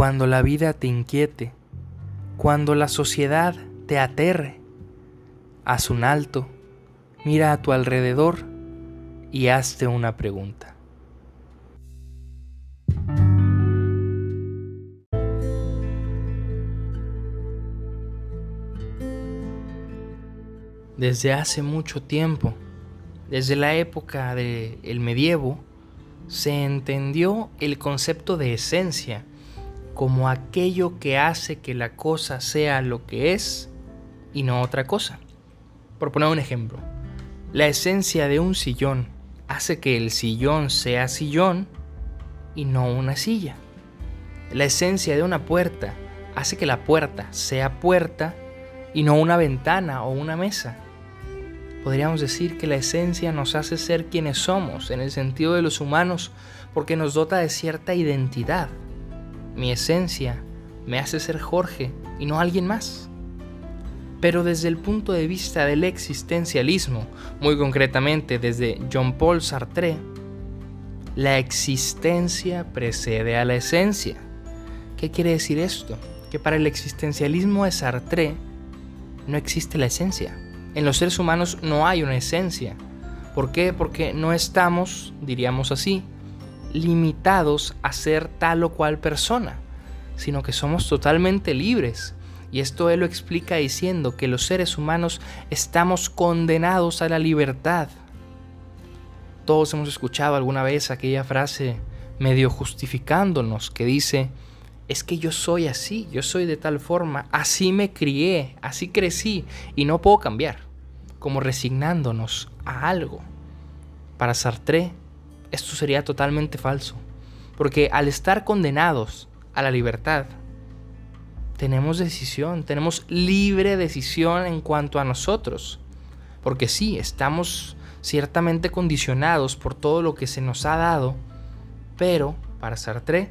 cuando la vida te inquiete, cuando la sociedad te aterre, haz un alto, mira a tu alrededor y hazte una pregunta. Desde hace mucho tiempo, desde la época del medievo, se entendió el concepto de esencia como aquello que hace que la cosa sea lo que es y no otra cosa. Por poner un ejemplo, la esencia de un sillón hace que el sillón sea sillón y no una silla. La esencia de una puerta hace que la puerta sea puerta y no una ventana o una mesa podríamos decir que la esencia nos hace ser quienes somos en el sentido de los humanos porque nos dota de cierta identidad. Mi esencia me hace ser Jorge y no alguien más. Pero desde el punto de vista del existencialismo, muy concretamente desde John Paul Sartre, la existencia precede a la esencia. ¿Qué quiere decir esto? Que para el existencialismo de Sartre no existe la esencia en los seres humanos no hay una esencia. ¿Por qué? Porque no estamos, diríamos así, limitados a ser tal o cual persona, sino que somos totalmente libres. Y esto él lo explica diciendo que los seres humanos estamos condenados a la libertad. Todos hemos escuchado alguna vez aquella frase medio justificándonos que dice, es que yo soy así, yo soy de tal forma, así me crié, así crecí y no puedo cambiar, como resignándonos a algo. Para Sartre, esto sería totalmente falso, porque al estar condenados a la libertad, tenemos decisión, tenemos libre decisión en cuanto a nosotros, porque sí, estamos ciertamente condicionados por todo lo que se nos ha dado, pero para Sartre,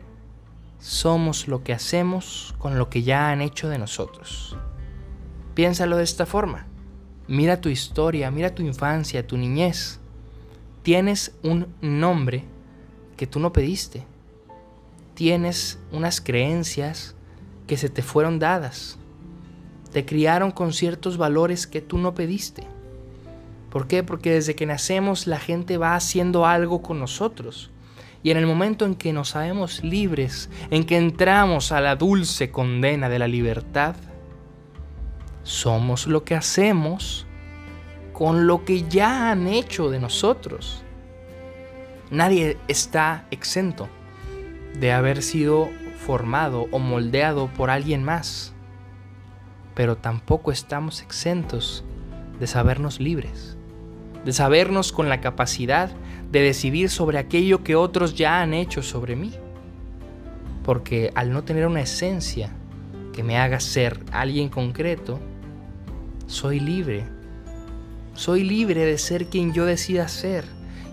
somos lo que hacemos con lo que ya han hecho de nosotros. Piénsalo de esta forma. Mira tu historia, mira tu infancia, tu niñez. Tienes un nombre que tú no pediste. Tienes unas creencias que se te fueron dadas. Te criaron con ciertos valores que tú no pediste. ¿Por qué? Porque desde que nacemos la gente va haciendo algo con nosotros. Y en el momento en que nos sabemos libres, en que entramos a la dulce condena de la libertad, somos lo que hacemos con lo que ya han hecho de nosotros. Nadie está exento de haber sido formado o moldeado por alguien más, pero tampoco estamos exentos de sabernos libres, de sabernos con la capacidad de decidir sobre aquello que otros ya han hecho sobre mí. Porque al no tener una esencia que me haga ser alguien concreto, soy libre. Soy libre de ser quien yo decida ser.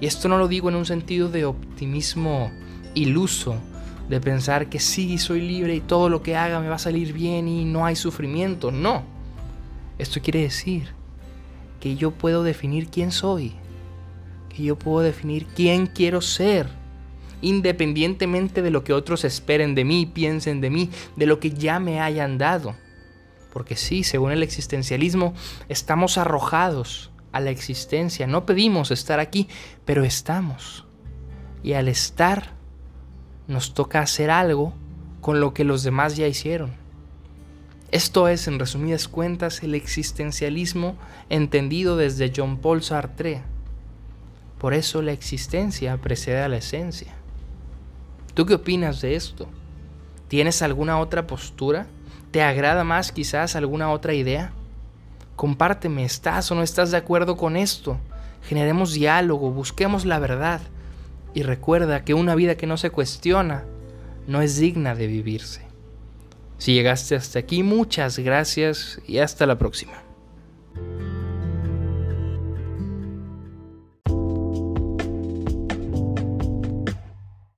Y esto no lo digo en un sentido de optimismo iluso, de pensar que sí, soy libre y todo lo que haga me va a salir bien y no hay sufrimiento. No. Esto quiere decir que yo puedo definir quién soy yo puedo definir quién quiero ser, independientemente de lo que otros esperen de mí, piensen de mí, de lo que ya me hayan dado. Porque sí, según el existencialismo, estamos arrojados a la existencia. No pedimos estar aquí, pero estamos. Y al estar, nos toca hacer algo con lo que los demás ya hicieron. Esto es, en resumidas cuentas, el existencialismo entendido desde John Paul Sartre. Por eso la existencia precede a la esencia. ¿Tú qué opinas de esto? ¿Tienes alguna otra postura? ¿Te agrada más quizás alguna otra idea? Compárteme, ¿estás o no estás de acuerdo con esto? Generemos diálogo, busquemos la verdad y recuerda que una vida que no se cuestiona no es digna de vivirse. Si llegaste hasta aquí, muchas gracias y hasta la próxima.